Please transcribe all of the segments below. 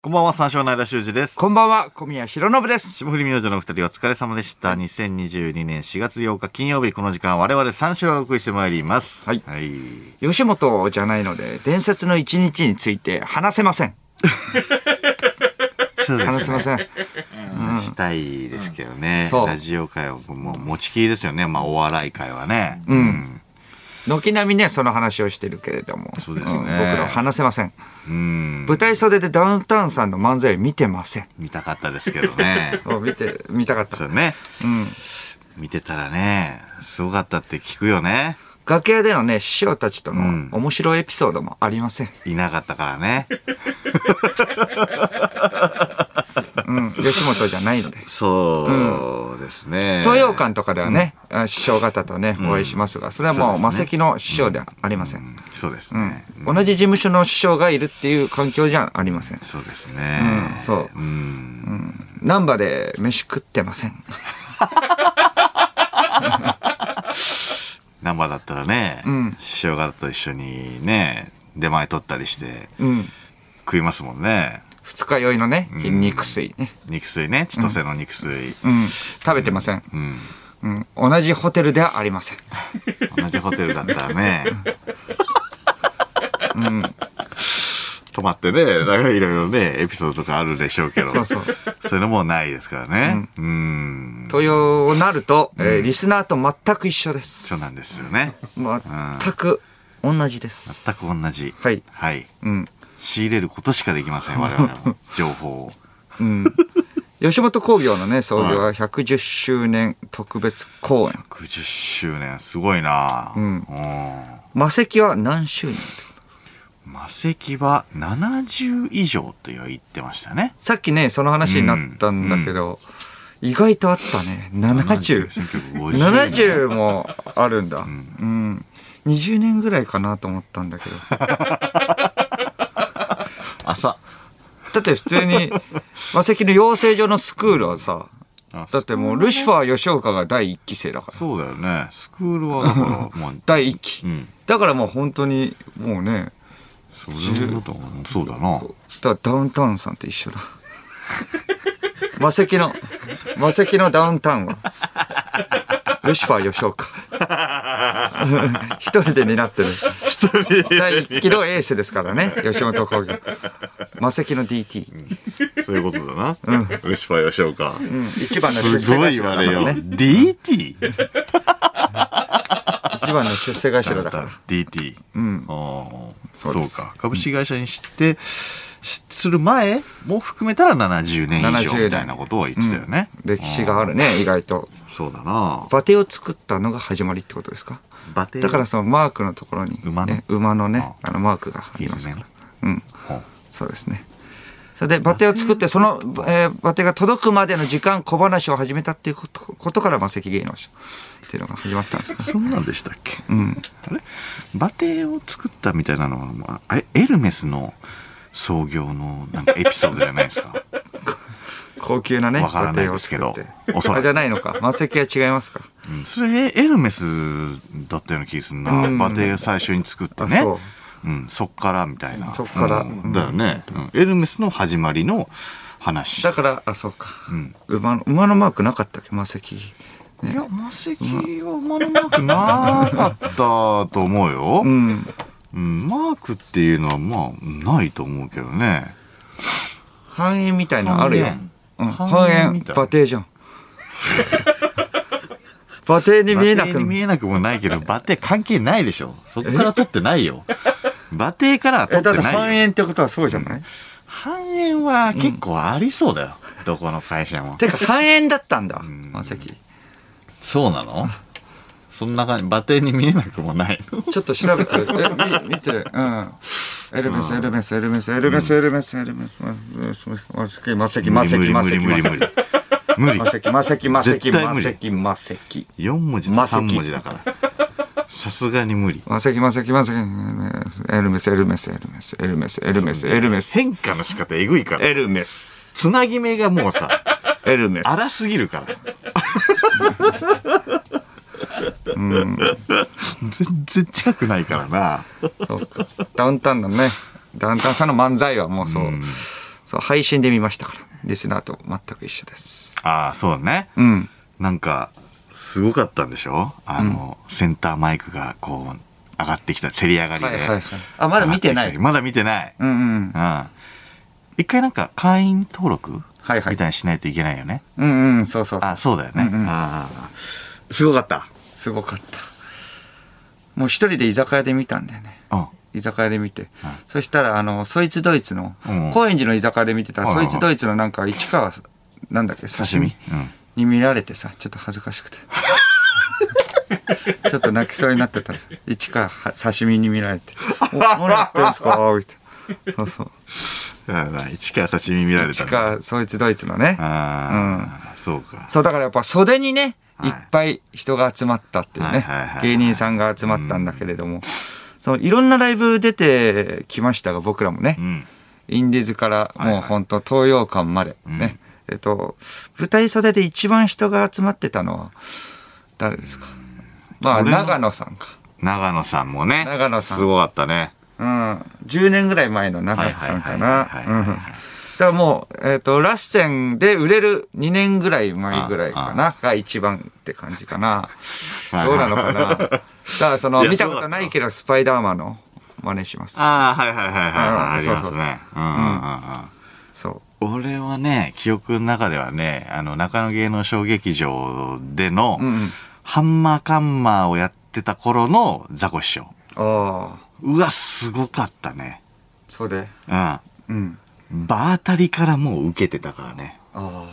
こんばんは、三照の間修二です。こんばんは、小宮弘信です。霜降り明星のお二人お疲れ様でした。2022年4月8日金曜日、この時間我々三四郎をお送りしてまいります。はいはい。吉本じゃないので、伝説の一日について話せません。そう話せません。話したいですけどね。そうラジオ界はもう持ちきりですよね。まあお笑い界はね。うん軒並みね、その話をしてるけれども。そうですねん僕らは話せません。うん。舞台袖でダウンタウンさんの漫才見てません。見たかったですけどね。お見て、見たかった。そうね。うん。見てたらね、すごかったって聞くよね。楽屋でのね、師匠たちとのうん面白いエピソードもありません。いなかったからね。うん。吉本じゃないので。そうですね。東洋館とかではね、あ師匠方とね、お会いしますが、それはもう、魔石の師匠ではありません。そうですうんね。同じ事務所の師匠がいるっていう環境じゃありません。そうですね。うんそううん。難波で飯食ってません。生だったらね、ん師匠方と一緒にね、出前取ったりしてうん。食いますもんね。二日酔いのね、筋肉水ね。肉水ね、千歳の肉水。うん。食べてません。うん。うん。同じホテルではありません。同じホテルだったらね。泊まってね、なんかいろいろね、エピソードとかあるでしょうけど。そうそうそれもないですからね。うん。というなると、えーリスナーと全く一緒です。そうなんですよね。全く同じです。全く同じ。はいはい。うん。仕入れることしかできません、我々も。情報を。うん。吉本興業のね、創業は110周年特別公演。60周年、すごいなうんうん魔石は何周年魔石は70以上と言ってましたね。さっきね、その話になったんだけど、意外とあったね。70。1950 70もあるんだ。うん。20年ぐらいかなと思ったんだけど。朝。だって普通に、魔石の養成所のスクールはさ、あだってもうルシファー吉岡が第一期生だから。そうだよね。スクールはだから、第一期。うん。だからもう本当に、もうね、そそうだな。だダウンタウンさんと一緒だ。魔石の、魔石のダウンタウンは、ルシファー吉岡。一人で担ってる。第一期のエースですからね、吉本興業。魔石の DT。そういうことだな。ルシファー吉岡。うん一番の出世。頭だからね。DT? 一番の出世頭だから。DT。うん。ああそううか。株式会社にして、しする前も含めたら70年以上70みたいなことを言ってたよね。歴史があるね、意外と。そうだな。バテを作ったのが始まりってことですか？だからそのマークのところに、馬のね、馬のね、あのマークがありますから。うん。そうですね。それでバテを作って、その、えーバテが届くまでの時間、小話を始めたっていうことことから、魔石芸能者っていうのが始まったんですか。そんなんでしたっけ？うん。あれ？バテを作ったみたいなのは、まあエルメスの創業のなんかエピソードじゃないですか？高級なね、わからないでおそらじゃないのか。魔石は違いますか。うんそれエエルメスだったような気がするな、うん。バテ最初に作ってあ、ねそう。うん、そっからみたいな。そっから。うん。だよね、うん。エルメスの始まりの話。だから、あ、そうか。うん。馬の、馬のマークなかったっけ？魔石。いや魔石は馬のマークなかったと思うよ、ううん。ん。マークっていうのはまあないと思うけどね。半円みたいなのあるよ。うん、半半円円みたい。なバテじゃん。バテに見えなくバテに見えなくもないけど、バテ関係ないでしょ。そっから取ってないよ。バテからは取ってないよ。半円ってことはそうじゃない、半円は結構ありそうだよ。どこの会社も。てか半円だったんだ、んマセキ。そうなの？そんな感じ、バテに見えなくもないの。ちょっと調べて、え、み見てる。うん。エルメス、エルメス、エルメス、エルメス、エルメス、エルメス、マセキ、マセキ、マセキ、マセキ、無理無理無理無理。無理マ。セキ、マセキ、マセキ、絶対無理マセキ、マセキ。4文字と3文字だから。さすがに無理。マセキ、マセキ、マセキ、エルメス、エルメス、エルメス、エルメス、エルメス、エルメス、変化の仕方えぐいから。エルメス、つなぎ目がもうさ、エルメス。荒すぎるから。全然近くないからな。そうかダウンタウンのね、ダウンタウンさんの漫才はもうそう、そう配信で見ましたからリスナーと全く一緒ですああ、そうだね。うんなんか、すごかったんでしょ？あの、センターマイクがこう、上がってきた、競り上がりで。はいはいはいあまだ見てないまだ見てない。うんうんうん。一回なんか会員登録はいはいみたいにしないといけないよね。うんうんそうそうそうあ、そうだよね。うんうんああすごかった。すごかったもう一人で居酒屋で見たんだよねうん。居酒屋で見て、うんそしたらあのそいつドイツの、うん。高円寺の居酒屋で見てたら、はいはい。そいつドイツのなんか市川なんだっけ刺身？うん。に見られてさちょっと恥ずかしくて。ちょっと泣きそうになってた。市川は刺身に見られて「お何やってんすか?」みたいな。そうそう。ああ市川刺身見られた市んだ。川そいつドイツのね。ああ、そうか。そうだからやっぱ袖にね、はい。い、っぱい人が集まったっていうね、はいはいはいはい。芸人さんが集まったんだけれども、そのいろんなライブ出てきましたが僕らもね、うん。インディーズからはいはい。もう本当東洋館までね、えっと舞台袖で一番人が集まってたのは誰ですか？まあ長野さんか。長野さんもね。長野さん。すごかったね。うん。10年ぐらい前の長野さんかなからもう、えっとラッセンで売れる2年ぐらい前ぐらいかなが一番って感じかな。どうなのかな。だからその見たことないけどスパイダーマンの真似します。ああ、はいはいはいはいはい。うん。ありますね。うんうんうんうん。そう。俺はね、記憶の中ではね、あの、中野芸能小劇場での、うんうん。ハンマーカンマーをやってた頃のザコ師匠。ああうわ、すごかったね。そうで。うん。うん場当たりからもう受けてたからね。あ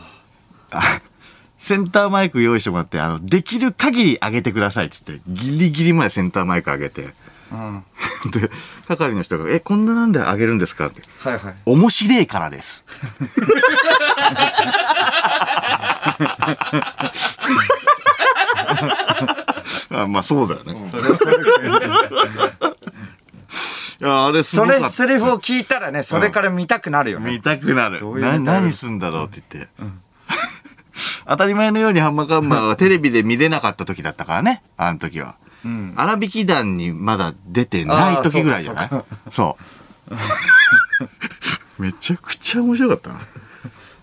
センターマイク用意してもらって、あの、できる限り上げてくださいっつって、ギリギリまでセンターマイク上げて。あうん で、係の人が、え、こんななんで上げるんですかって。はいはい面白いからです。あまあそうだよね。それそれいや、あれすそごかった。れセリフを聞いたらねそれから見たくなるよね見たくなる。どういうな何すんだろうって言って。当たり前のようにハンマーカンマーはテレビで見れなかった時だったからね。あの時は。うん荒引き団にまだ出てない時ぐらいじゃない？そう。めちゃくちゃ面白かったな。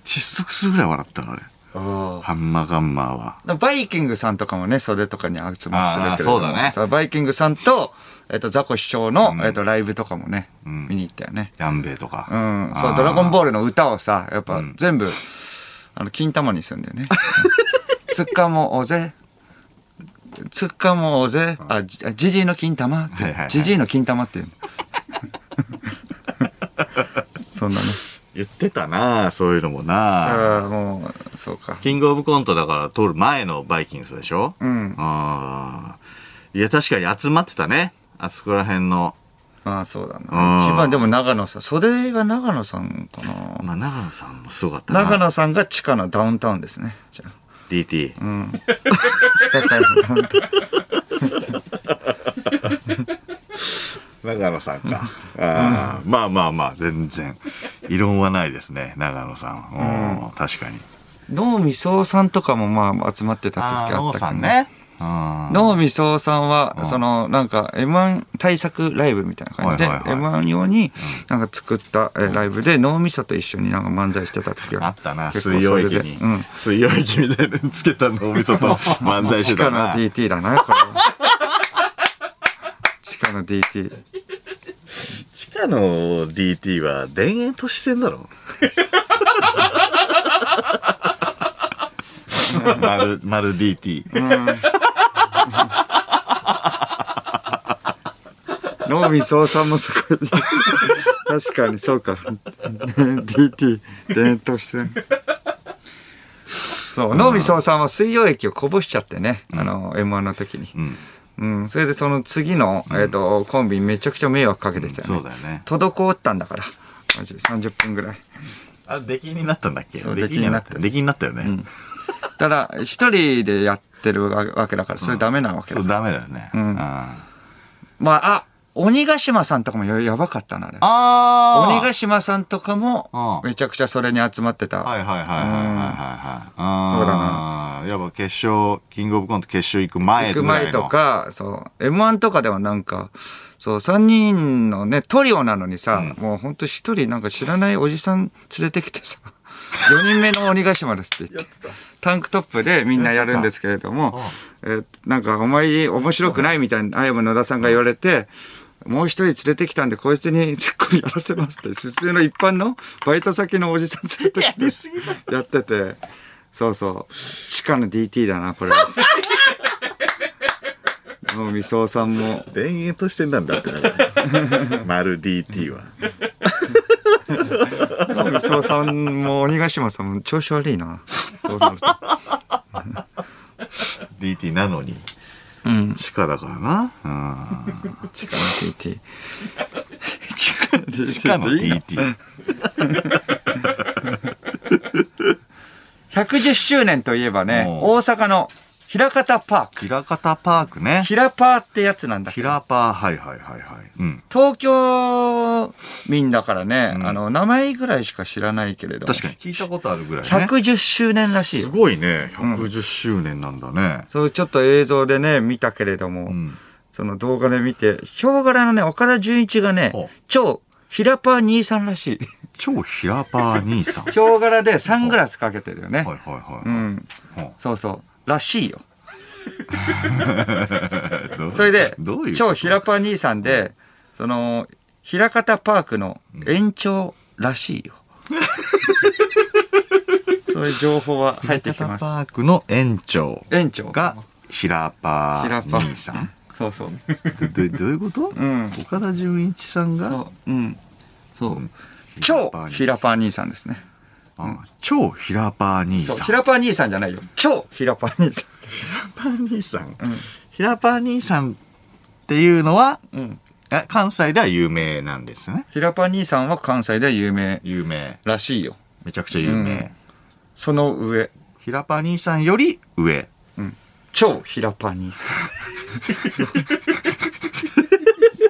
窒息するぐらい笑ったな、あれ。あハンマーカンマーは。あバイキングさんとかもね袖とかに集まってるけれどそうだね。さバイキングさんと、えっとザコ師匠の、うん。えっとライブとかもね、うん。見に行ったよね。ヤンベイとか。うん。そうドラゴンボールの歌をさやっぱうん。全部、あの金玉にするんだよね。つっかもおぜつっかもおぜあじじじいの金玉？ってじじいの金玉っていうの。そんなね言ってたなそういうのもな。ああもうそうか。キングオブコントだから通る前のバイキングスでしょ？うん。ああ。いや、確かに集まってたね。あそこら辺の。まあそうだうん。な一番でも長野さん袖が長野さんかな。まあ、長野さんもすごかったな。長野さんが地下のダウンタウンですね。じゃあ。DT。うん。地下からのダウンタウン長野さんか。あーまあまあまあ、全然。異論はないですね、長野さん。うん、確かに。能見総さんとかもまあ集まってた時あったノーけどさんね。うん。能見総さんは、うんそのなんか M1 対策ライブみたいな感じで、はいはいは M1 用になんか作ったえーライブで脳みそと一緒になんか漫才してた時があったな、水溶それ液に。でうん水溶液みたいなのつけたのをみそと漫才して地下のたな。DT だなこれ下の DT 地下の DT は田園都市線だろ。丸、丸 DT。能見総さんもすごい。確かにそうか。DT 伝統してそう能見総さんは水溶液をこぼしちゃってね、あの m 1の時に、うん。うん、それでその次の、えー、とコンビにめちゃくちゃ迷惑かけてきたよね。そうだよね。滞ったんだから。マジで。30分ぐらい。あ、出禁になったんだっけ？そう出禁になった。出禁になったよね。だから一人でやってるわけだからそれダメなわけだそう、ダメだよね。ん。あまああ鬼ヶ島さんとかもややばかったな、あれ。あ鬼ヶ島さんとかもう、んめちゃくちゃそれに集まってた。はいはいはいはいはい。そうだな。やっぱ決勝、キングオブコント決勝行く前行くぐらいの前と。か、そう、M1 とかではなんか、そう、3人のね、トリオなのにさ、もうほんと一人なんか知らないおじさん連れてきてさ、4人目の鬼ヶ島ですって言って、タンクトップでみんなやるんですけれども、えーなんかお前面白くないみたいな、あやむ野田さんが言われて、もう一人連れてきたんで、こいつにツッコミやらせますって、普通の一般のバイト先のおじさん連れてきて、やってて、そうそう、地下の DT だな、これ。もう、みそうさんも、田園としてんなんだって。丸 DT は。もうみそうさんも、鬼ヶ島さんも調子悪いな。どうなると DT なのに。うん。地下だからな。うん地下の DT。地下の DT。地下の DT。110周年といえばね、大阪の平方パーク。平方パークね。平パーってやつなんだけど平パー、はいはいはいはい。うん。東京民だからね、うんあの、名前ぐらいしか知らないけれども。確かに聞いたことあるぐらいね。110周年らしいすよ。ごいね。110周年なんだね。そう、ちょっと映像でね、見たけれども、うん。その動画で見て、ヒョウ柄のね、岡田准一がね超平パー兄さんらしい。超平パー兄さん。は いヒョウ柄でサングラスかけてるよね。はいはい。うん。ほそうそう。らしいよ。それで超平パー兄さんで、その、平方パークの延長らしいよ。そういう情報は入ってきてます。パークの園長園長が平パー兄さん？そうそう。どどどういうこと、ん岡田准一さんが？そう。うん。そう。超平パー兄さんですね。あ超平パー兄。さん。平パー兄さんじゃないよ。超平パー兄さ平パー兄さん。平パー兄さんっていうのは、ん。うん。え関西では有名なんですね。平パー兄さんは関西では有名有名。らしいよ。めちゃくちゃ有名。うんその上。平パー兄さんより上。超平パー兄さん。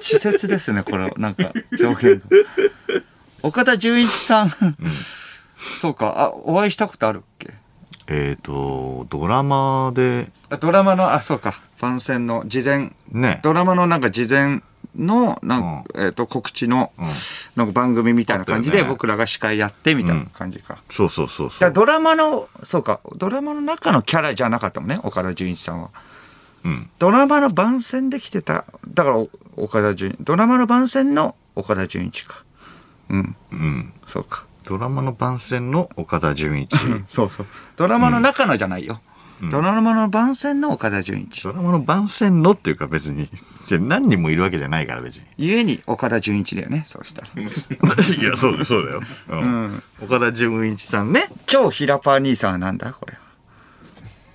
稚拙ですね、これ。なんか、表現が。岡田准一さん。そうか。あ、お会いしたことあるっけ？えっ、と、ドラマで、あドラマの、あ、そうか。番宣の事前、ね。ドラマのなんか事前の、なんえっ、と、告知の、うんなんか番組みたいな感じで僕らが司会やってみたいな感じか。そうそうそうそう。だドラマの、そうか、ドラマの中のキャラじゃなかったもんね、岡田准一さんは。うん。ドラマの番宣で来てた、だからお岡田准ドラマの番宣の岡田准一か。うん、うん。そうか。ドラマの番宣の岡田准一。そうそう。ドラマの中のじゃないよ。ドラマの番宣の岡田准一。ドラマの番宣のっていうか別に、何人もいるわけじゃないから別に。ゆえに岡田准一だよね、そうしたら。いや、そうだよ、そうだよ。うん。岡田准一さんね。超平パー兄さんはなんだこれ。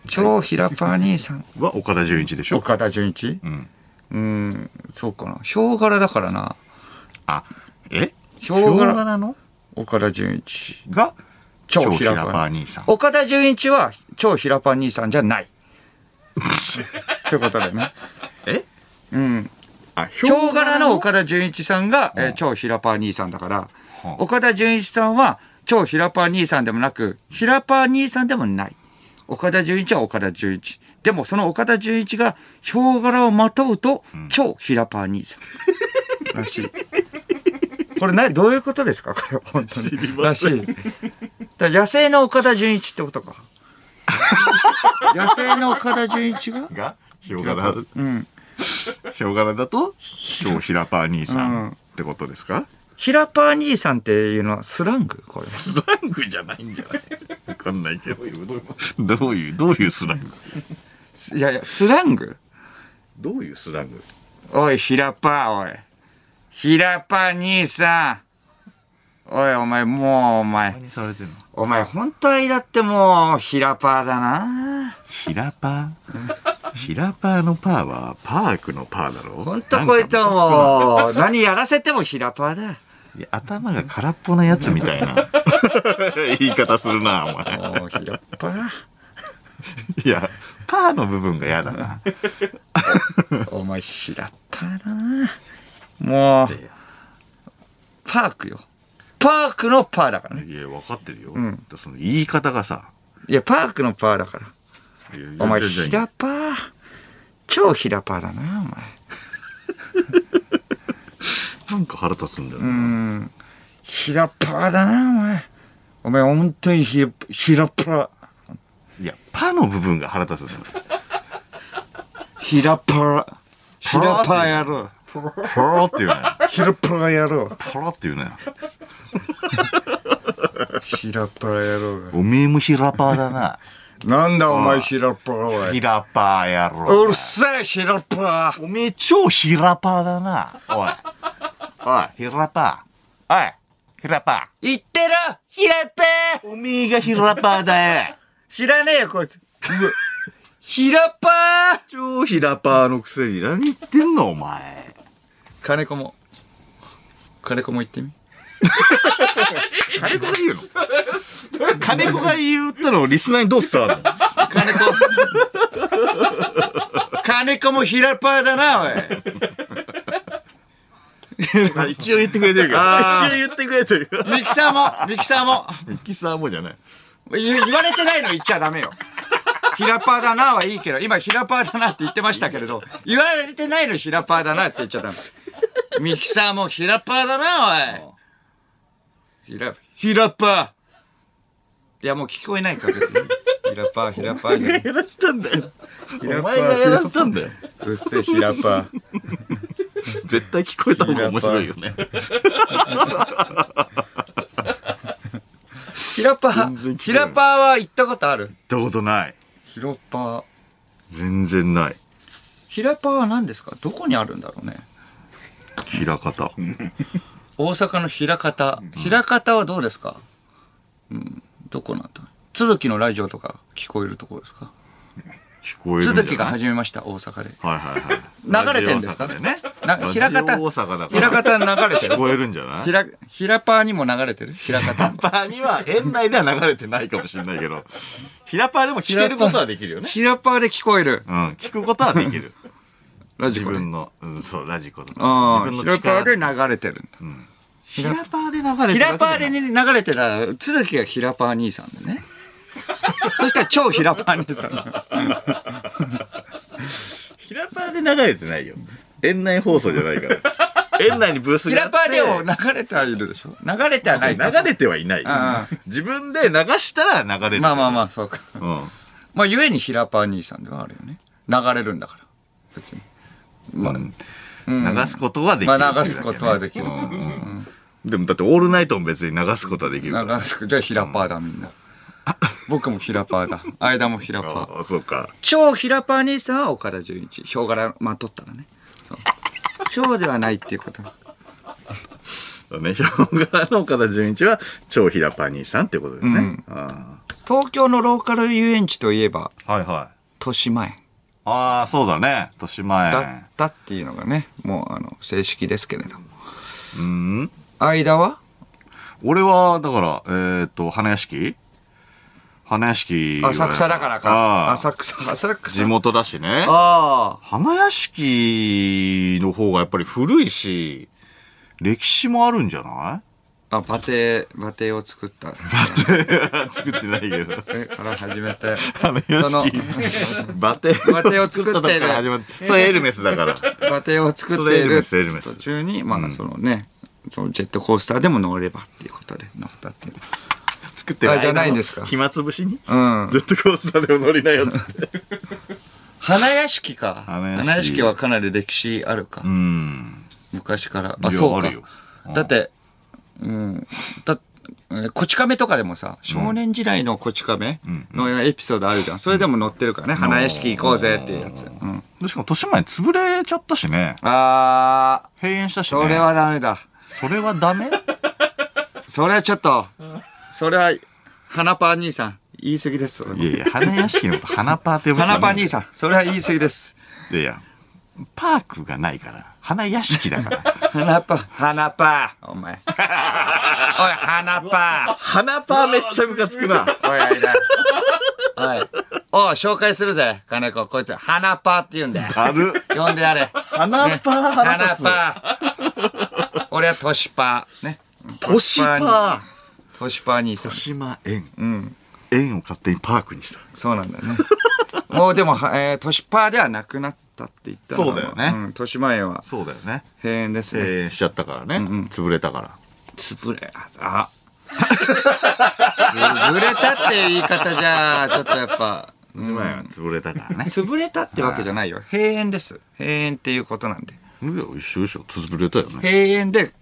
超平パー兄さん。は岡田准一でしょ？岡田准一？うん。うん、そうかな。ヒョウ柄だからな。あ、え？ヒョウ柄柄の？岡田准一。が、超超平平パー兄さん。岡田准一は超平パー兄さんじゃない。ってことだよね。え？うん。あ、ヒョウ柄の？岡田准一さんが、えー超平パー兄さんだから、はあ岡田准一さんは超平パー兄さんでもなく、平パー兄さんでもない。岡田准一は岡田准一。でもその岡田准一がヒョウ柄をまとうと、超平パー兄さん。らしい。これな、どういうことですか？これ本当に。らしい。だ野生の岡田准一ってことか。野生の岡田准一が？が、ヒョウ柄、うん。ヒョウ柄だと、超平パー兄さんってことですか？平パー兄さんっていうのはスラング？これ。スラングじゃないんじゃない？わかんないけど。どういう、どういうスラング？いやいや、スラング？どういうスラング？おい、平パー、おい。平パー兄さん。おい、お前、もう、お前。何されてんの？お前、本当だってもう、平パーだな。平パ？ー平パーのパーはパークのパーだろ？本当こいつはもう、何やらせても平パーだ。頭が空っぽなやつみたいな 言い方するなお前もう、平パー。いやパーの部分が嫌だなお前、平パーだな。もう、パークよ。パークのパーだからね。いや分かってるよ、んその言い方がさいや、パークのパーだから。お前、じゃあじゃあヒラパー？超ヒラパーだな、お前。なんか腹立つんだような、ん。ヒラパーだな、お前。お前、本当にヒラヒラパー。いやパの部分が腹立つんだよヒラパー。ヒラパーやろう。ポロって言うなよヒラパーやろう。ポロって言うなよヒラパーやろうが。おめえもヒラパーだな。なんだお前ヒラパーおい。ヒラパーやろう。るせえヒラパー。おめえ超ヒラパーだな。おい。おいヒラパーおいヒラパ言ってろヒラパーーおめえがヒラパーだよ。知らねえよこいつ。ヒラパー超ヒラパーのくせに。何言ってんのお前金子も。金子も言ってみ。金子が言うの？金子が言ったのをリスナーにどう伝わるの？金子。金子もヒラパーだな、おい。あ一応言ってくれてるから一応言ってくれてるからミキサーも、ミキサーも。ミキサーもじゃない言言われてないの言っちゃダメよ。ヒラパーだなはいいけど、今ヒラパーだなって言ってましたけれど、言われてないのヒラパーだなって言っちゃダメ。ミキサーもヒラパーだな、おい。ヒラ、ヒラパー。いや、もう聞こえないから別に。ヒラパー、ヒラパーやらせたんだよお前がやらせたんだようっせえ、ヒラパー。絶対聞こえた方が面白いよねヒラパー、全然聞こえないヒラパーは行ったことある？行ったことないヒラパー。全然ない。ヒラパーは何ですか？どこにあるんだろうね。平方。大阪の枚方。枚方はどうですか？うん。どこなんだ？都築のラジオとか聞こえるところですか？聞こえる都築が始めました、大阪で。はいはいはい。流れてんですか？ね。なラジオ枚方大阪だから。枚方流れてる？聞こえるんじゃない？ひら、ひらパーにも流れてる？ひらかた。パーには園内では流れてないかもしれないけどヒラパーでも聞けることはできるよねひらパーで聞こえる。うん聞くことはできる自 ラジコで。分の、うん、そうラジコとかああ、自分ひらパーで流れてるんだ。ヒラパーで流れひてるらパーで、ね、流れてたら、都築がひらパー兄さんでね。そしたら超ひらパー兄さんだ。ヒラパーで流れてないよ園内放送じゃないから園内にブースがあってパーでも流れてはいるでしょ？流れてはないか。流れてはいないああ自分で流したら流れるまあまあまあ、そうか。うんまあ、ゆえにひらパー兄さんではあるよね。流れるんだから。別に。まあ、流すことはできる、まあ流すことはできるでもだってオールナイトも別に流すことはできるから流す、じゃあひらパーだみんな。僕もひらパーだ。間もひらパー。ああそうか超ひらパー兄さんは岡田准一。ヒョウ柄まとったらね。そう超ではないっていうこと。ね、の岡田准一は超ヒラパニーさんってことですね。うんあ東京のローカル遊園地といえば、あはいはい。豊島園ああ、そうだね。豊島だっ園。たっていうのがね、もうあの、正式ですけれども。うん。間は？俺は、だから、えっ、と、花屋敷花屋敷は。浅草だからあか。あ浅草、浅草。地元だしね。ああ。花屋敷の方がやっぱり古いし、歴史もあるんじゃない？あ、バテ、バテを作った。作ってないけど。えから始めて。花屋その敷。バテ。バテを作ってるそれエルメスだから。バテを作っているメスエルメス途中に、まあそのね、そのジェットコースターでも乗ればっていうことで乗ったっていう。作ってないあじゃないんですか暇つぶしに？うん。ジェットコースターでも乗りなよっつって。花屋敷か。花屋敷はかなり歴史あるか。うん。昔から。いあ、やそうかあるよ。だって、うん。だえーこち亀とかでもさ、少年時代のこち亀のエピソードあるじゃん。それでも載ってるからね。花屋敷行こうぜっていうやつ。うん。でしかも、豊島園潰れちゃったしね。あ閉園したしー、ね。それはダメだ。それはダメ？それはちょっと、それは、花パー兄さん、言い過ぎです。いやいや、花屋敷のこと花パーって呼ぶ花パー兄ん。さん、それは言い過ぎです。いやいや、パークがないから。花屋敷だから。花パー、花パー、お前。おい、花パ花パーめっちゃムカつくな。ー。おい、おい、おい。おい、紹介するぜ、金子。こいつ、花パーって言うんだよ。軽っ。呼んでやれ。花パー腹花立つ。パー。俺はトシパー。ね。トシパートシパー兄さん。豊島園うん。園を勝手にパークにしたそうなんだよね。もうでも、はえー、ではなくなったって言ったのそうだよねうん。豊島園はそうだよね閉園ですね。閉園しちゃったからね、潰れたから潰れ、あ、潰れたっていう言い方じゃ、ちょっとやっぱ、豊島園は潰れたからね潰れたってわけじゃないよ。閉園です。閉園っていうことなんで。いや一緒潰れたよね閉園で、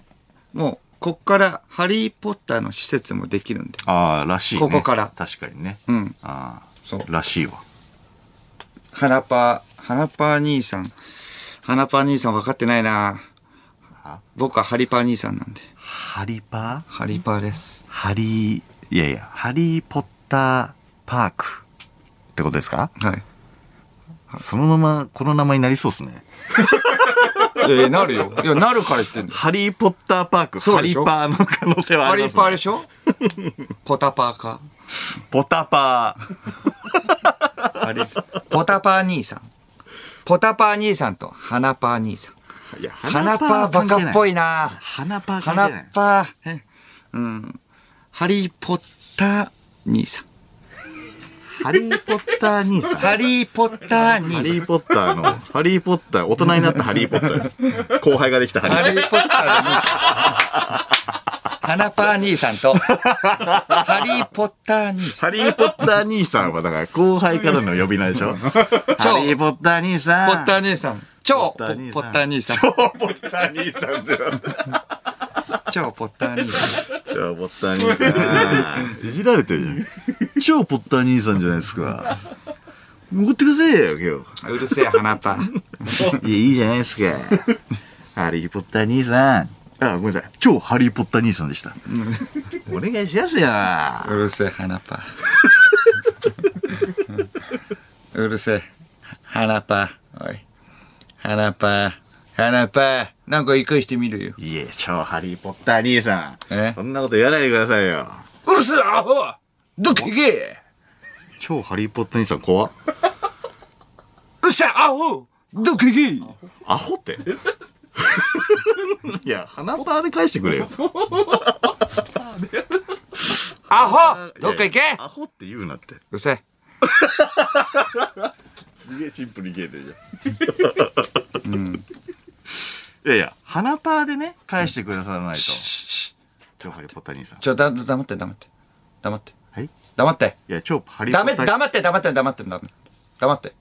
もう、こっからハリーポッターの施設もできるんで。ああらしいねここから確かにねうん。ああそうらしいわ花パー、花パー兄さん。花パー兄さん分かってないなは？僕はハリパー兄さんなんで。ハリパ？ーハリパーです。ハリーいやいやハリー・ポッターパークってことですか？はい。そのままこの名前になりそうですねえー、なるよ。いや、なるから言ってんだよ。ハリー・ポッターパークハリそうでしょ？パーの可能性はハリあります、ね、パーでしょ？ポタパーか？ポタパーハリ ポタパー兄さん。ポタパー兄さんと花パー兄さん。いや花パーバカっぽいな花パーパー、えうん。ハリーポッター兄さん。ハリー・ポッター兄さんハリーポッターハ兄さん。リー・ポッターの、ハリー・ポッター、大人になったハリー・ポッター。後輩ができたハリー・ハリーポッターの兄さん。花パー兄さんと、ハリーポッター兄さん。ハリー・ポッター兄さんは、だから後輩からの呼び名でしょハリー・ポッター兄さん。ポッター兄さん。超ポポッポッター兄さん。超ポッター兄さんってなんだ超ポッター兄さん。超ポッター兄さん。いじられてるじゃん。超ポッター兄さんじゃないですか。怒ってくださいよ、今うるせえ、花パ。いや、いいじゃないですか。ハリー・ポッター兄さん。あ、ごめんなさい。超ハリー・ポッター兄さんでした。お願いしますよ。うるせえ、花パー。うるせえ、花パー。おい。花パー。花パー。なんか一回してみるよ。いえ、超ハリー・ポッター兄さん。え？そんなこと言わないでくださいよ。うるせえ、アホどっか行け超ハリー・ポッター兄さん怖っ。うっせえ、アホどっか行けアホって？いや、鼻パーで返してくれよ。アホどっか行けアホって言うなって。うるせえ。すげえシンプルに消えてるじゃん。いやいや、鼻パーでね、返してくださらないと。超ハリー・ポッター兄さん。ちょ、だ、黙って、黙って。黙って。はい？い黙って。や、超ハリー・ポダメ、ッター。黙って、黙って、黙って、黙って。黙って。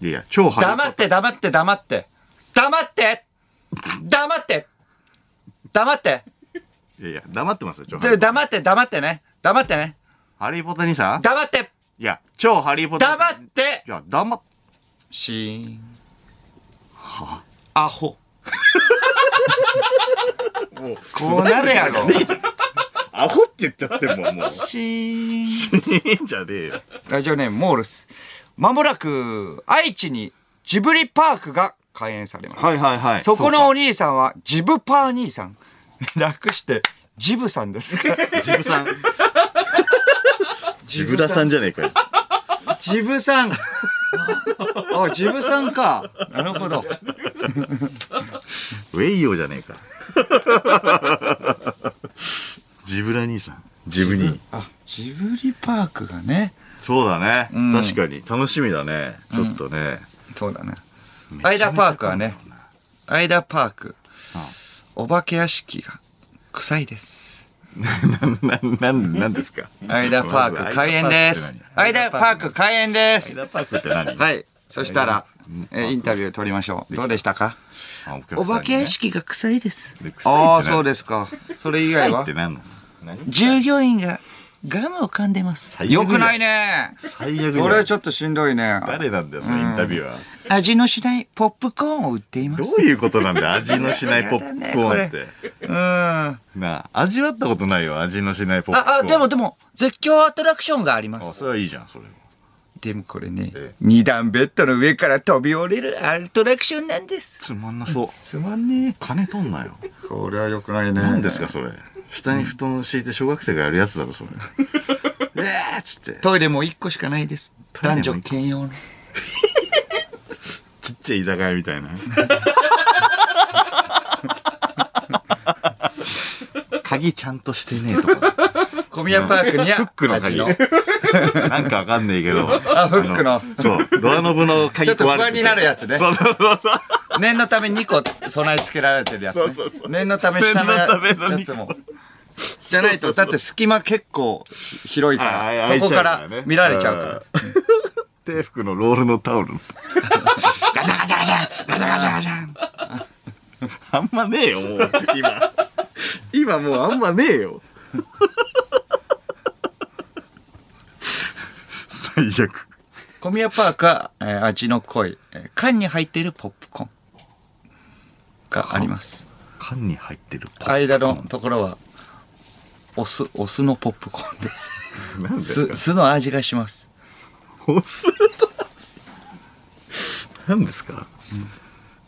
いやいや、超ハリー・ポッター。黙って、黙って、黙って。黙って黙って黙っていやいや、黙ってますよ、超ハリでー・ポッ黙って、黙ってね。黙ってね。ハリー・ポッター兄さん？黙っていや、超ハリー・ポッター。黙っていや、黙っ、シーン。アホ。もう、こうなるやろ。アホって言っちゃってんもん、もう。シーン。いいんじゃねえよ。ラジオネームモールス。まもなく、愛知にジブリパークが開園されます。はいはいはい。そこのお兄さんはジブパー兄さん。略して、ジブさんですかジブさん。ジブラさんじゃねえかよ。ジブさん。あ、ジブさんか。なるほど。ウェイヨーじゃねえか。ジブラ兄さん。ジブ兄。あ、ジブリパークがね。そうだね、ん確かに。楽しみだね。ちょっとね。そうだね。アイダパークはね、アイダパーク、お化け屋敷が臭いです。な、なん、なんですか？アイダパーク開園です。アイダパーク開園です。アイダパークって何？はい。そしたら、えインタビュー取りましょう。どうでしたか？あお化け屋敷が臭いです。ああ、何そうですか。それ以外は？従業員がガムを噛んでます。よくないね。最悪じゃんそれちょっとしんどいね。誰なんだよ、そのインタビューは。味のしないポップコーンを売っています。どういうことなんだよ、味のしない ポップコーンって。うん。あ、なあ、味わったことないよ、味のしないポップコーン。あ、でもでも、絶叫アトラクションがありまあ、す。それはいいじゃん、それは。でもこれねええ、二段ベッドの上から飛び降りるアトラクションなんです。つまんなそう。つまんね金取んなよ。え。これは良くないね。何ですか、それ。下に布団敷いて小学生がやるやつだろ、それ。えーっつって。トイレも一個しかないです。男女兼用の。ちっちゃい居酒屋みたいな。鍵ちゃんとしてねえとこ。小宮パークにはフックの鍵。なんかわかんねえけど。あフックのそう。ドアノブの鍵ちょっと不安になるやつねそうそうそうそう。念のため2個備え付けられてるやつねそうそうそう念のため下のやつもじゃないとだって隙間結構広いかあらそこから見られちゃうからら。低服のロールのタオル。ガチャガチャガチャガチャガチャガチャあんまねえよ、もう。今。今もうあんまねえよ。最悪。小宮パークは、えー味の濃い、えー缶に入っているポップコーン。があります。缶に入ってるポップ間のところはお酢お酢のポップコーンです。酢酢の味がします。お酢？何ですか、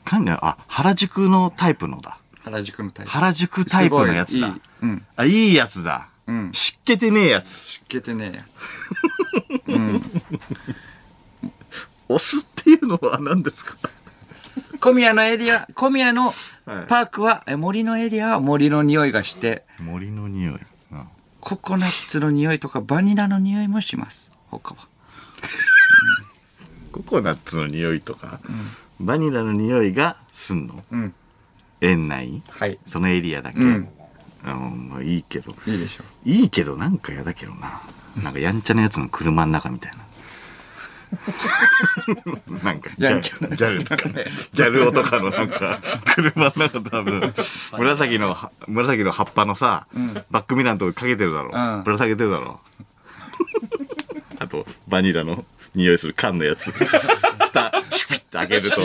缶にあ原宿のタイプのだ。原宿のタイプ。原宿タイプのやつだ。いいい。うん。あいいやつだ、ん。湿気てねえやつ。湿気てねえやつ。お酢っていうのは何ですか？小宮のエリア小宮のはい。パークは、え森のエリアは森の匂いがして森の匂い、うんココナッツの匂いとかバニラの匂いもします。他は。ココナッツの匂いとか、バニラの匂い がすんの、ん。園内？はい。そのエリアだけ、んあまあいいけど。いいでしょ。いいけどなんか嫌だけどな。なんかやんちゃなやつの車の中みたいな。なんかギャやんちゃなやつギャルとかねギャル男とかのなんか車の中多分 紫のは紫の葉っぱのさ、バックミラーのとこかけてるだろ、うん。ぶら下げてるだろ。あとバニラの匂いする缶のやつ。蓋シュピッて開けると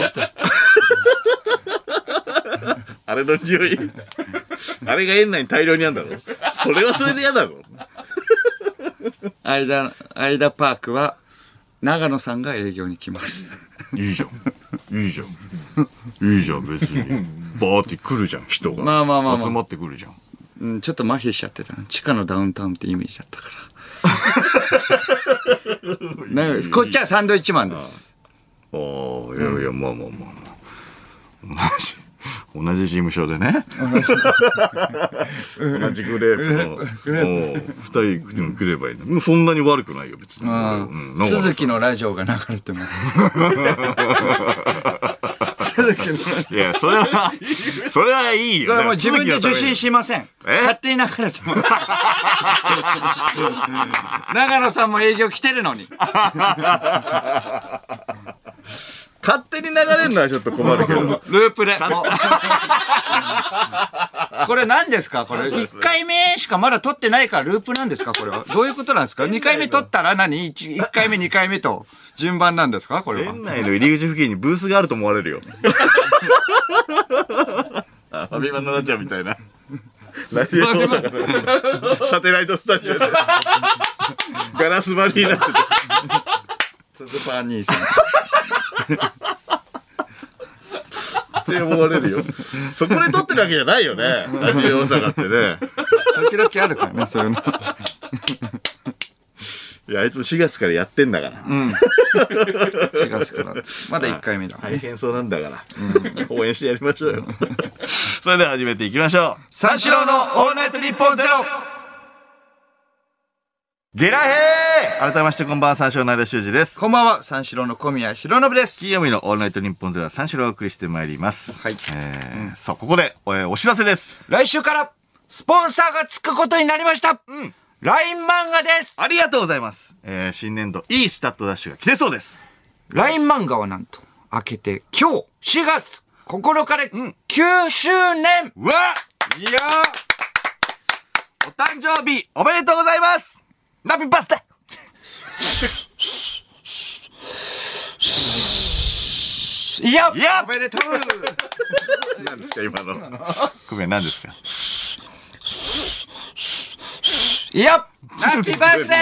あれの匂い。あれが園内に大量にあるんだろそれはそれで嫌だぞ。間間パークは長野さんが営業に来ます。いいじゃん。いいじゃん。いいじゃん別に。バーって来るじゃん人が。まあまあまあまあ。集まってくるじゃん。うん、ちょっと麻痺しちゃってたな地下のダウンタウンってイメージだったから。こっちはサンドイッチマンです。ああいやいやまあまあまあまあ。同じ同じ事務所でね。同じ。グレープの。おう二人でも来ればいいそんなに悪くないよ別に、鈴木のラジオが流れてます。鈴木のいやそれはそれはいいよ。それはもう自分で受信しません。え？勝手に流れてます。長野さんも営業来てるのに勝手に流れるのはちょっと困るけど。ループで。もう これ何ですか？これ。1回目しかまだ撮ってないからループなんですか？これは。どういうことなんですか？2回目撮ったら何？1, 1回目2回目と順番なんですか？これは。園内の入り口付近にブースがあると思われるよ。あファミマのラジオみたいな。ラジオサテライトスタジオで。ガラス張りになってて。鈴パー兄さんって思われるよ。そこで撮ってるわけじゃないよね。ラジオ大阪ってね。時々あるからねそういうの。いやあいつも4月からやってんだから、4月から。まだ1回目だ大変そうなんだから、応援してやりましょうよ。それでは始めていきましょう。三四郎のオールナイトニッポンゼロゲラヘー！改めましてこんばんは三四郎の間修二です。こんばんは三四郎の小宮弘信です。金曜日のオールナイトニッポンゼロは三四郎をお送りしてまいります。はい。えーさあ、ここで、えーお知らせです。来週からスポンサーがつくことになりました、LINE 漫画です。ありがとうございます。えー新年度、いいスタットダッシュが来てそうです。LINE 漫画はなんと開けて今日4月9日で9周年、うわいやお誕生日、おめでとうございますナビバスデー。いや。いやおめでとう。何ですか、今の。ごめん、何ですかいやハッピーバースデー。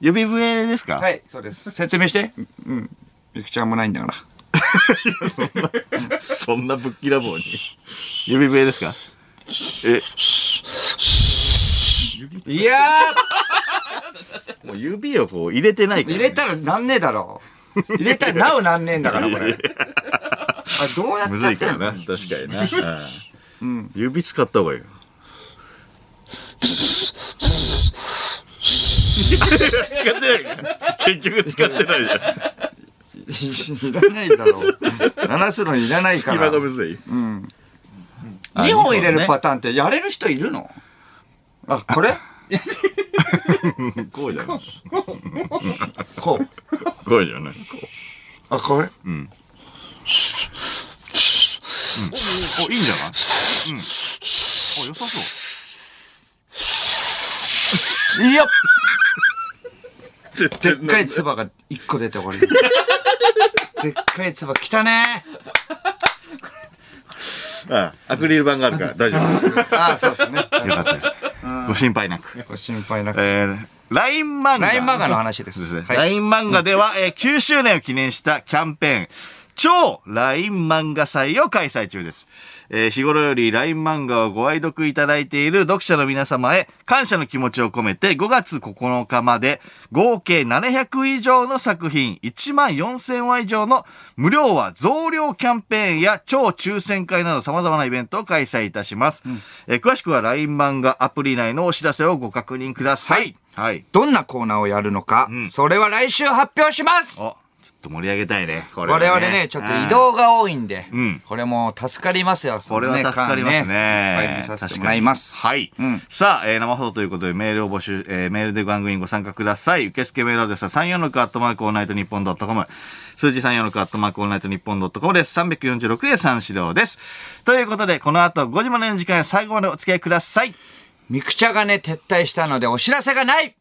指笛？ですか？はいそうです。説明して。うん。みくちゃんもないんだから。そんなぶっきらぼうに。指笛ですか？え、いやもう指をこう入れてないからー入れたらなんねえだろ入れたらなおなんねえんだからこれあどうやってむずやってんの？いからな、確かにな。うん指使った方がいいよ。使ってないから結局使ってないじゃん。いらないだろう。鳴らすのいらないか隙ら。間がむずい。2本入れるパターンってやれる人いるの？あ、これ？こうじゃない。こう。こうじゃない。こあ、これ？う。お、いいんじゃない？うん。お、良さそう。いやででっかい唾が1個出て終わり。でっかい唾来たねあアクリル板があるから大丈夫です。ああ、そうですね。よかったです。ご心配なく。ご心配なく。えー、LINE 漫画。LINE 漫画の話ですねはい LINE 漫画では、えー9周年を記念したキャンペーン、超 LINE 漫画祭を開催中です。えー日頃より LINE 漫画をご愛読いただいている読者の皆様へ感謝の気持ちを込めて5月9日まで合計700以上の作品1万4000話以上の無料話増量キャンペーンや超抽選会など様々なイベントを開催いたします。えー詳しくは LINE 漫画アプリ内のお知らせをご確認ください。はい。どんなコーナーをやるのか、それは来週発表しますと盛り上げたいね。これは我々ね、ちょっと移動が多いんで、んこれも助かりますよ。これは助かりますね。間い見させてもらいます。はい。うんさあ、えー生放送ということでメールを募集、えーメールで番組にご参加ください。受付メールアドレスは346アットマークオールナイトニッポンドットコム。数字346アットマークオールナイトニッポンドットコムです。346で三四郎です。ということで、この後5時までの時間最後までお付き合いください。ミクチャがね、撤退したのでお知らせがない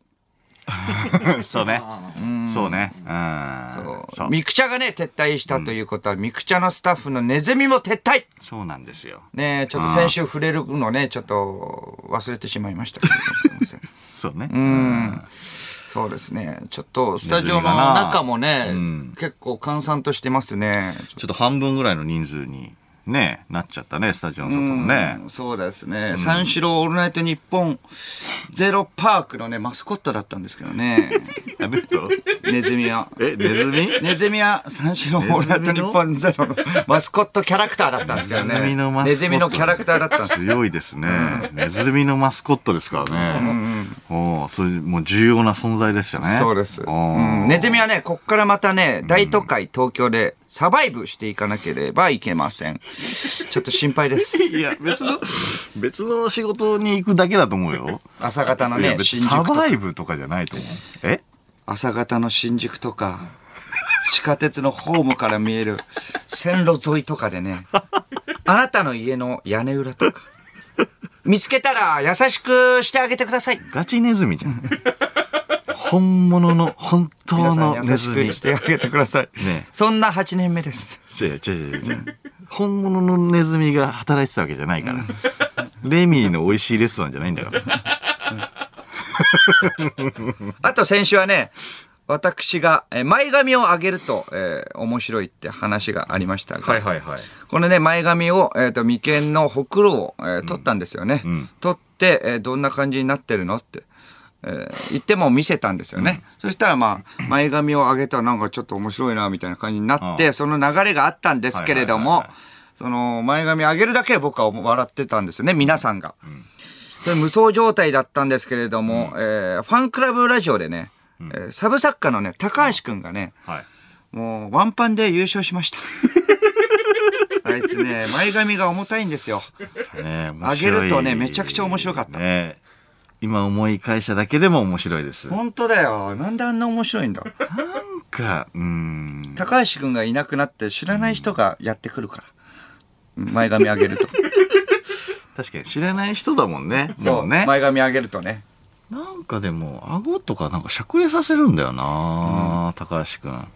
そうね。そうね。うん。そう。ミクチャがね、撤退したということは、ミクチャのスタッフのネズミも撤退そうなんですよ。ねちょっと先週触れるのね、ちょっと忘れてしまいましたけど、すいません。そうね。そうですね。ちょっとスタジオの中もね、うん結構閑散としてますね。ちょっと半分ぐらいの人数に、ね、なっちゃったね、スタジオの外もね。うんそうですね。三四郎オールナイトニッポンゼロパークのね、マスコットだったんですけどね。あれと、ネズミは。え、ネズミ？ネズミは三四郎オールナイトニッポンゼロのマスコットキャラクターだったんですけどね。ネズミのマスコットネズミのキャラクターだったんです。強いですね。ネズミのマスコットですからね。おーそれもう重要な存在ですよね。そうです。うんネズミはね、こっからまたね、大都会東京でサバイブしていかなければいけません。ちょっと心配です。いや、別の、別の仕事に行くだけだと思うよ。朝方のね、新宿とかバイブとかじゃないと思う。え？朝方の新宿とか、地下鉄のホームから見える線路沿いとかでね、あなたの家の屋根裏とか、見つけたら優しくしてあげてください。ガチネズミじゃん。本物の、本当のネズミ。くしてあげてください。ねそんな8年目です。違う違う違う。本物のネズミが働いてたわけじゃないから。レミーの美味しいレストランじゃないんだから。あと先週はね、私がえー前髪を上げると、えー面白いって話がありましたが、はいはいはい。このね、前髪を、えっ、と、眉間のほくろを、えー取ったんですよね。取って、えーどんな感じになってるのって、えー言っても見せたんですよね。そしたらまあ、前髪を上げたらなんかちょっと面白いな、みたいな感じになって、その流れがあったんですけれどもその前髪上げるだけで僕は笑ってたんですよね、皆さんが。それ無双状態だったんですけれども、えーファンクラブラジオでね、えーサブ作家のね、高橋くんがね、はい。もうワンパンで優勝しました。あいつね、前髪が重たいんですよ。ね上げるとねめちゃくちゃ面白かったね今思い返しただけでも面白いです。なん本当だよ。なんであんな面白いんだ？か、うーん。高橋くんがいなくなって知らない人がやってくるから。前髪上げると。確かに知らない人だもんね。そう。ね。前髪上げるとね。なんかでも、顎とかなんかしゃくれさせるんだよな、高橋くん。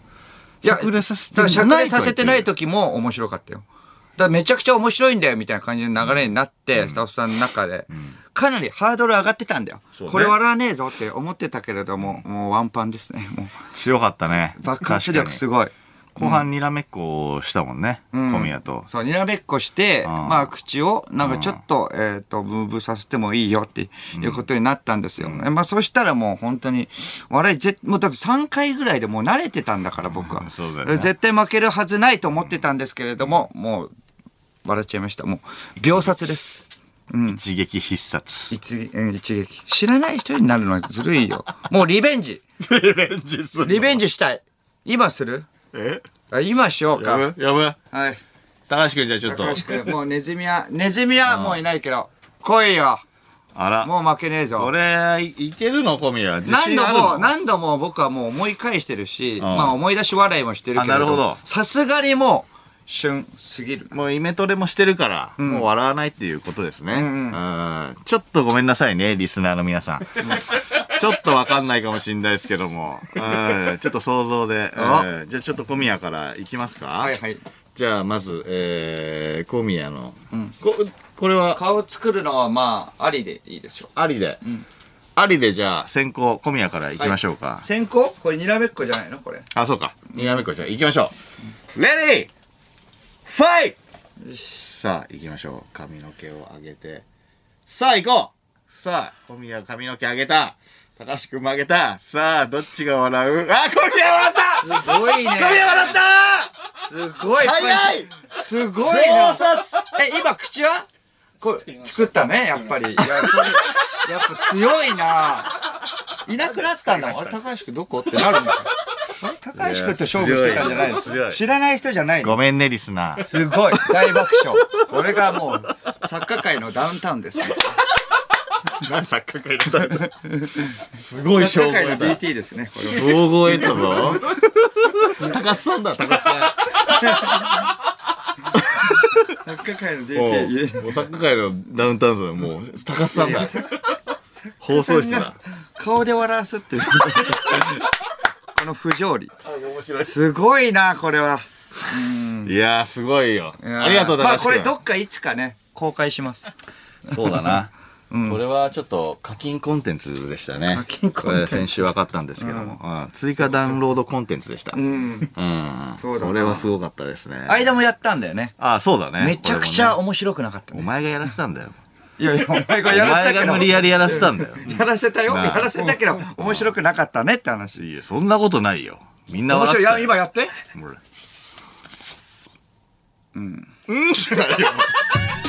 いや、しゃくれさせてだからしゃくれさせてないと時も面白かったよ。だからめちゃくちゃ面白いんだよみたいな感じの流れになって、スタッフさんの中で、かなりハードル上がってたんだよ。ねこれ笑わねえぞって思ってたけれども、もうワンパンですね。も強かったね。う爆発力すい。ごい。後半にらめっこしたもんね、ん小宮と。そう、にらめっこして、んまあ、口を、なんかちょっと、えっ、と、ブーブーさせてもいいよっていうことになったんですよ。まあ、そしたらもう本当に、笑い、ぜもうだって3回ぐらいでもう慣れてたんだから、僕は。ね絶対負けるはずないと思ってたんですけれども、もう、笑っちゃいました。もう、秒殺です。一撃必殺。一うん一撃。知らない人になるのはずるいよ。もうリベンジ。リベンジする。リベンジしたい。今する？え？あ今しようやか。ぶやぶはい。高橋くんじゃあちょっと。高橋君、もうネズミは、ネズミはもういないけど、来いよ。あら。もう負けねえぞ。これ、いいけるの？小宮。自何度信あるの？も、何度も僕はもう思い返してるし、んまあ思い出し笑いもしてるけれど、あなるほどさすがにもう、旬すぎる。もうイメトレもしてるから、もう笑わないっていうことですね、んうん。ちょっとごめんなさいね、リスナーの皆さん。ちょっとわかんないかもしれないですけども、うん。ちょっと想像で、じゃあちょっと小宮からいきますか。はいはい。じゃあまず、えー、小宮の、ここれは？顔作るのはまあ、ありでいいでしょありで、ありでじゃあ先行小宮からいきましょうか。先行？これにらめっこじゃないの？これ。あ、そうか。にらめっこじゃあ行きましょう。レディーファイさあ、行きましょう。髪の毛を上げて。さあ、行こうさあ、小宮髪の毛上げた。高橋くんも上げた。さあ、どっちが笑う？あ、小宮笑ったすごいね。小宮笑ったすごい。早いすごいなえ、今口は？これ、作ったね、やっぱり。いや、やっぱ強いないなくなったんだもん。あれ、高橋君どこ？ってなるんだよ。あれ高橋君と勝負してたんじゃないの？強い知らない人じゃないの？ごめんね、リスナー。すごい。大爆笑。これがもう、作家界のダウンタウンです。何作家会だったすごい称号作家界の得た。DT ですね、これは。称号得たぞ。高須さんだ、高須さ作家界のん。も DT う、もう作家会のダウンタウンさん、もう、高須さんだ。放送室だ。顔で笑わすっていう。この不条理。すごいな、これは。いやー、すごいよ。ありがとう、まあ、高橋君これどっかいつかね、公開します。そうだな。これはちょっと課金コンテンツでしたね。課金コンテンツ先週分かったんですけども。うん追加ダウンロードコンテンツでした。ううん。ん。そうだなこれはすごかったですね。間もやったんだよね。あ、そうだね。めちゃくちゃこ面白くなかったおね。前がやらせたんだよ。いやいや、お前がおやらせた前けど。が無理やりやらせたんだよ。やらせたよ。やらせたけど、面白くなかったねって話。いや、そんなことないよ。みんな面白い。いや、笑ってたよ。今やって。うん。うんじゃないよ。